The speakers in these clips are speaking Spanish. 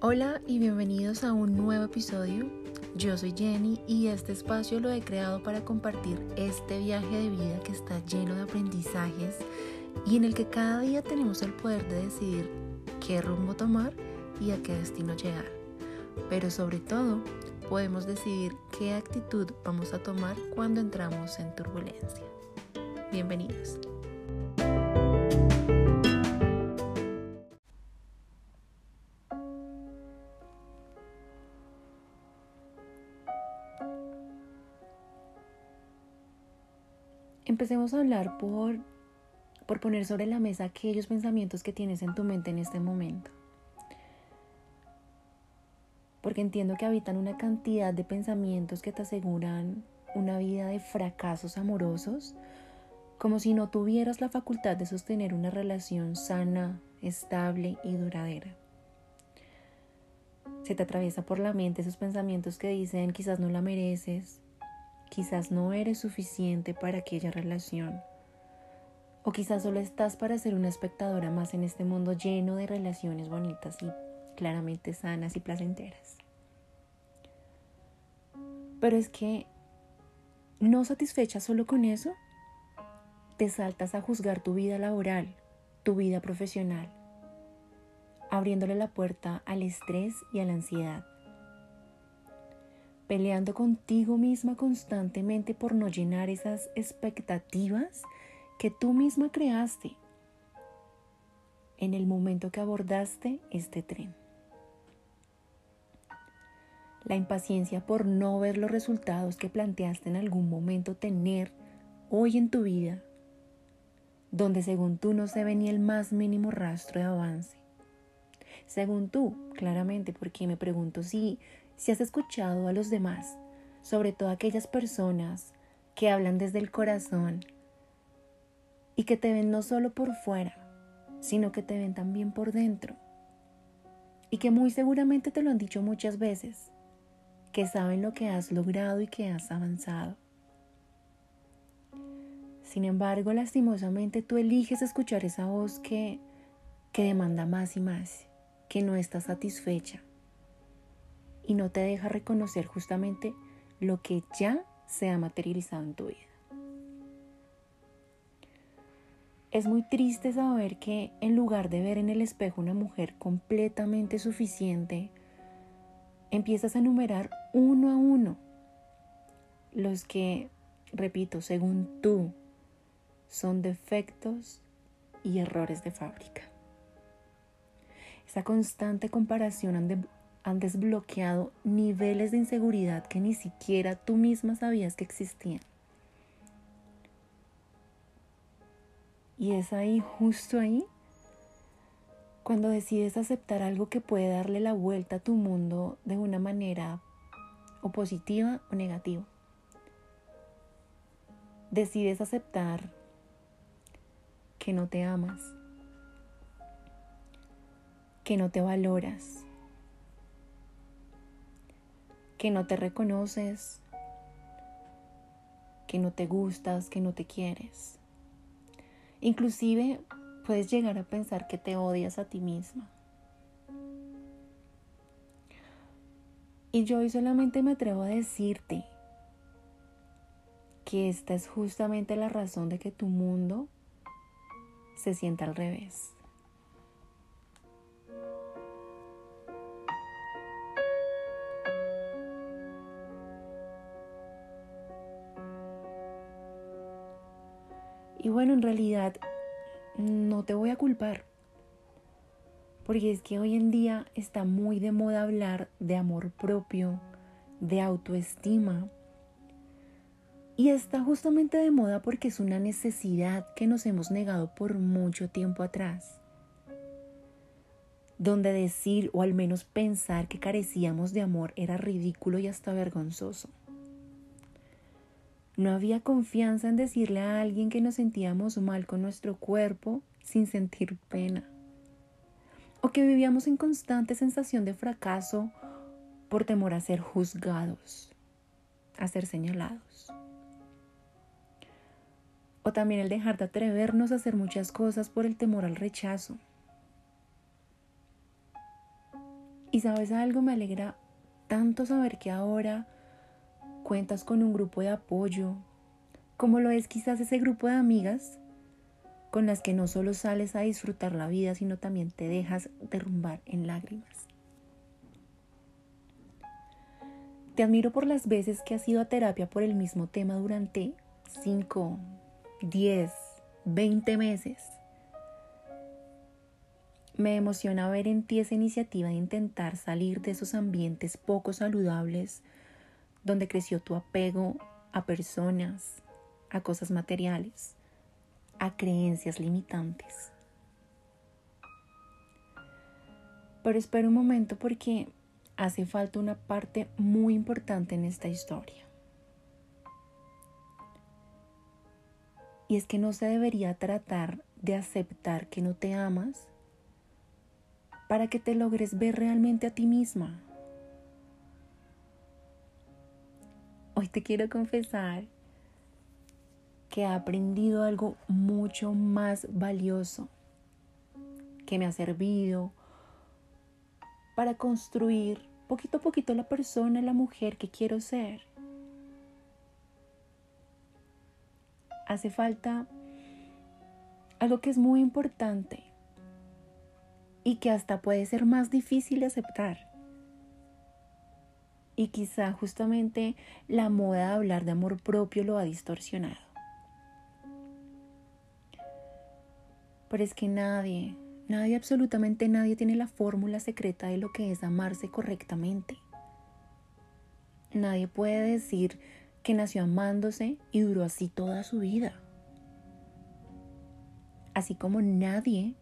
Hola y bienvenidos a un nuevo episodio. Yo soy Jenny y este espacio lo he creado para compartir este viaje de vida que está lleno de aprendizajes y en el que cada día tenemos el poder de decidir qué rumbo tomar y a qué destino llegar. Pero sobre todo, podemos decidir qué actitud vamos a tomar cuando entramos en turbulencia. Bienvenidos. Empecemos a hablar por, por poner sobre la mesa aquellos pensamientos que tienes en tu mente en este momento. Porque entiendo que habitan una cantidad de pensamientos que te aseguran una vida de fracasos amorosos, como si no tuvieras la facultad de sostener una relación sana, estable y duradera. Se te atraviesa por la mente esos pensamientos que dicen quizás no la mereces, Quizás no eres suficiente para aquella relación. O quizás solo estás para ser una espectadora más en este mundo lleno de relaciones bonitas y claramente sanas y placenteras. Pero es que, no satisfecha solo con eso, te saltas a juzgar tu vida laboral, tu vida profesional, abriéndole la puerta al estrés y a la ansiedad peleando contigo misma constantemente por no llenar esas expectativas que tú misma creaste en el momento que abordaste este tren. La impaciencia por no ver los resultados que planteaste en algún momento tener hoy en tu vida, donde según tú no se ve ni el más mínimo rastro de avance. Según tú, claramente, porque me pregunto si si has escuchado a los demás, sobre todo aquellas personas que hablan desde el corazón y que te ven no solo por fuera, sino que te ven también por dentro. Y que muy seguramente te lo han dicho muchas veces, que saben lo que has logrado y que has avanzado. Sin embargo, lastimosamente tú eliges escuchar esa voz que, que demanda más y más, que no está satisfecha, y no te deja reconocer justamente lo que ya se ha materializado en tu vida. Es muy triste saber que en lugar de ver en el espejo una mujer completamente suficiente, empiezas a enumerar uno a uno los que, repito, según tú, son defectos y errores de fábrica. Esa constante comparación han desbloqueado niveles de inseguridad que ni siquiera tú misma sabías que existían. Y es ahí, justo ahí, cuando decides aceptar algo que puede darle la vuelta a tu mundo de una manera o positiva o negativa. Decides aceptar que no te amas, que no te valoras, que no te reconoces, que no te gustas, que no te quieres. Inclusive puedes llegar a pensar que te odias a ti misma. Y yo hoy solamente me atrevo a decirte que esta es justamente la razón de que tu mundo se sienta al revés. Y bueno, en realidad no te voy a culpar. Porque es que hoy en día está muy de moda hablar de amor propio, de autoestima. Y está justamente de moda porque es una necesidad que nos hemos negado por mucho tiempo atrás. Donde decir o al menos pensar que carecíamos de amor era ridículo y hasta vergonzoso. No había confianza en decirle a alguien que nos sentíamos mal con nuestro cuerpo sin sentir pena. O que vivíamos en constante sensación de fracaso por temor a ser juzgados, a ser señalados. O también el dejar de atrevernos a hacer muchas cosas por el temor al rechazo. Y sabes algo, me alegra tanto saber que ahora cuentas con un grupo de apoyo, como lo es quizás ese grupo de amigas con las que no solo sales a disfrutar la vida, sino también te dejas derrumbar en lágrimas. Te admiro por las veces que has ido a terapia por el mismo tema durante 5, 10, 20 meses. Me emociona ver en ti esa iniciativa de intentar salir de esos ambientes poco saludables donde creció tu apego a personas, a cosas materiales, a creencias limitantes. Pero espera un momento porque hace falta una parte muy importante en esta historia. Y es que no se debería tratar de aceptar que no te amas para que te logres ver realmente a ti misma. Hoy te quiero confesar que he aprendido algo mucho más valioso que me ha servido para construir poquito a poquito la persona, la mujer que quiero ser. Hace falta algo que es muy importante y que hasta puede ser más difícil de aceptar. Y quizá justamente la moda de hablar de amor propio lo ha distorsionado. Pero es que nadie, Nadie, absolutamente nadie tiene la fórmula secreta de lo que es amarse correctamente. Nadie puede decir que nació amándose y duró así toda su vida. Así como nadie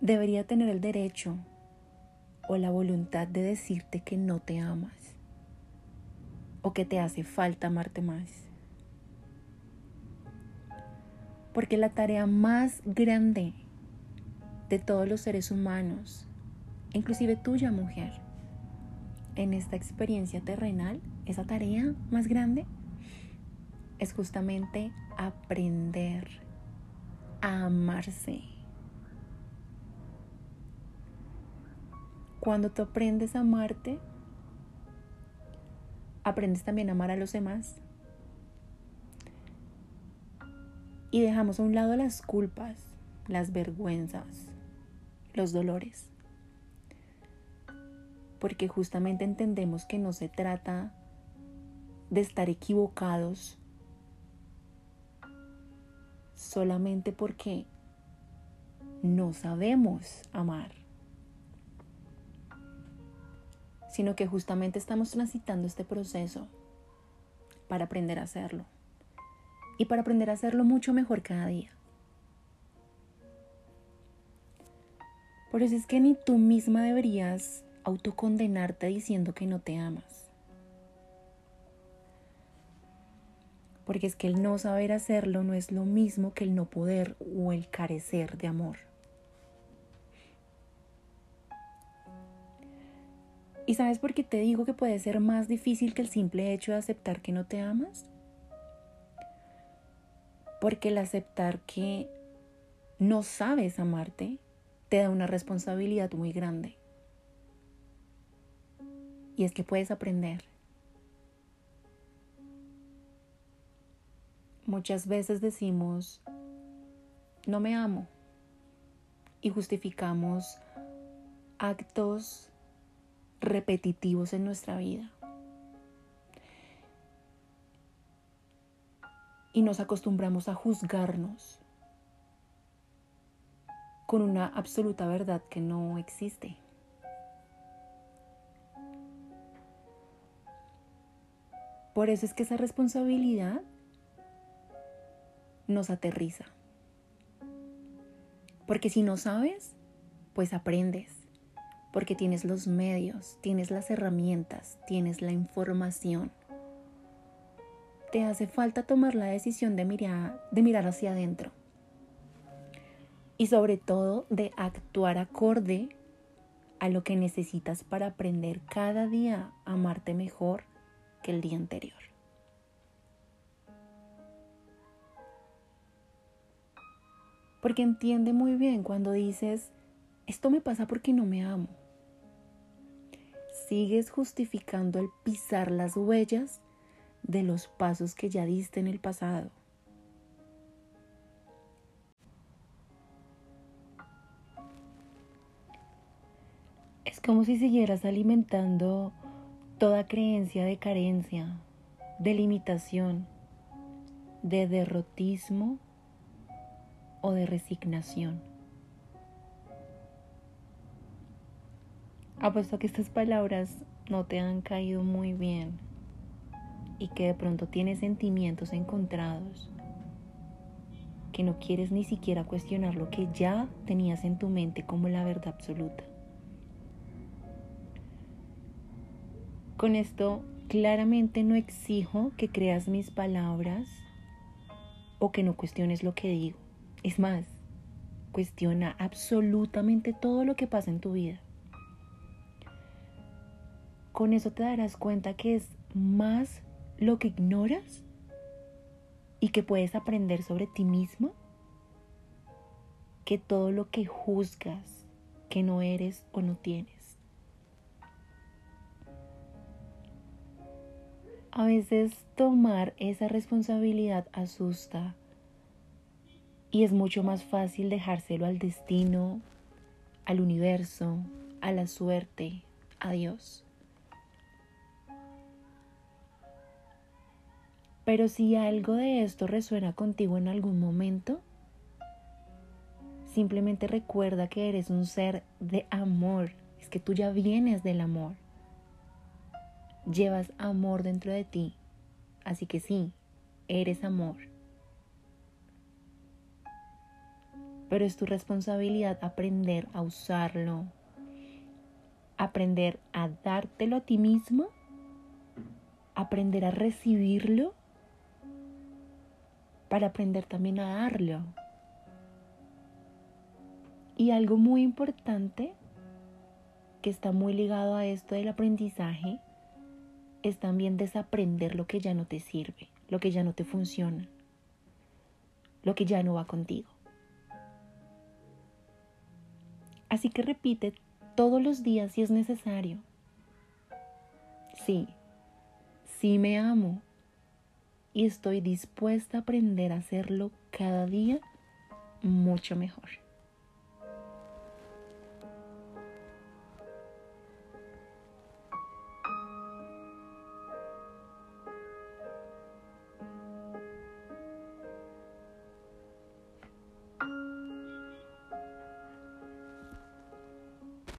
debería tener el derecho o la voluntad de decirte que no te amas o que te hace falta amarte más. Porque la tarea más grande de todos los seres humanos, inclusive tuya mujer, en esta experiencia terrenal, esa tarea más grande es justamente aprender a amarse. Cuando tú aprendes a amarte, aprendes también a amar a los demás. Y dejamos a un lado las culpas, las vergüenzas, los dolores. Porque justamente entendemos que no se trata de estar equivocados solamente porque no sabemos amar, sino que justamente estamos transitando este proceso para aprender a hacerlo y para aprender a hacerlo mucho mejor cada día. Por eso es que ni tú misma deberías autocondenarte diciendo que no te amas. Porque es que el no saber hacerlo no es lo mismo que el no poder o el carecer de amor. ¿Y sabes por qué te digo que puede ser más difícil que el simple hecho de aceptar que no te amas? Porque el aceptar que no sabes amarte te da una responsabilidad muy grande. Y es que puedes aprender. Muchas veces decimos, no me amo. Y justificamos actos repetitivos en nuestra vida. Y nos acostumbramos a juzgarnos con una absoluta verdad que no existe. Por eso es que esa responsabilidad nos aterriza. Porque si no sabes, pues aprendes. Porque tienes los medios, tienes las herramientas, tienes la información. Te hace falta tomar la decisión de mirar, de mirar hacia adentro y sobre todo de actuar acorde a lo que necesitas para aprender cada día a amarte mejor que el día anterior. Porque entiende muy bien cuando dices, esto me pasa porque no me amo. sigues justificando al pisar las huellas de los pasos que ya diste en el pasado. Es como si siguieras alimentando toda creencia de carencia, de limitación, de derrotismo o de resignación. Apuesto que estas palabras no te han caído muy bien y que de pronto tienes sentimientos encontrados, que no quieres ni siquiera cuestionar lo que ya tenías en tu mente como la verdad absoluta. Con esto claramente no exijo que creas mis palabras o que no cuestiones lo que digo. Es más, cuestiona absolutamente todo lo que pasa en tu vida con eso te darás cuenta que es más lo que ignoras y que puedes aprender sobre ti mismo que todo lo que juzgas que no eres o no tienes. A veces tomar esa responsabilidad asusta y es mucho más fácil dejárselo al destino, al universo, a la suerte, a Dios. Pero si algo de esto resuena contigo en algún momento, simplemente recuerda que eres un ser de amor. Es que tú ya vienes del amor. Llevas amor dentro de ti. Así que sí, eres amor. Pero es tu responsabilidad aprender a usarlo, aprender a dártelo a ti mismo, aprender a recibirlo para aprender también a darlo. Y algo muy importante que está muy ligado a esto del aprendizaje es también desaprender lo que ya no te sirve, lo que ya no te funciona, lo que ya no va contigo. Así que repite todos los días si es necesario. Sí, sí me amo, y estoy dispuesta a aprender a hacerlo cada día mucho mejor.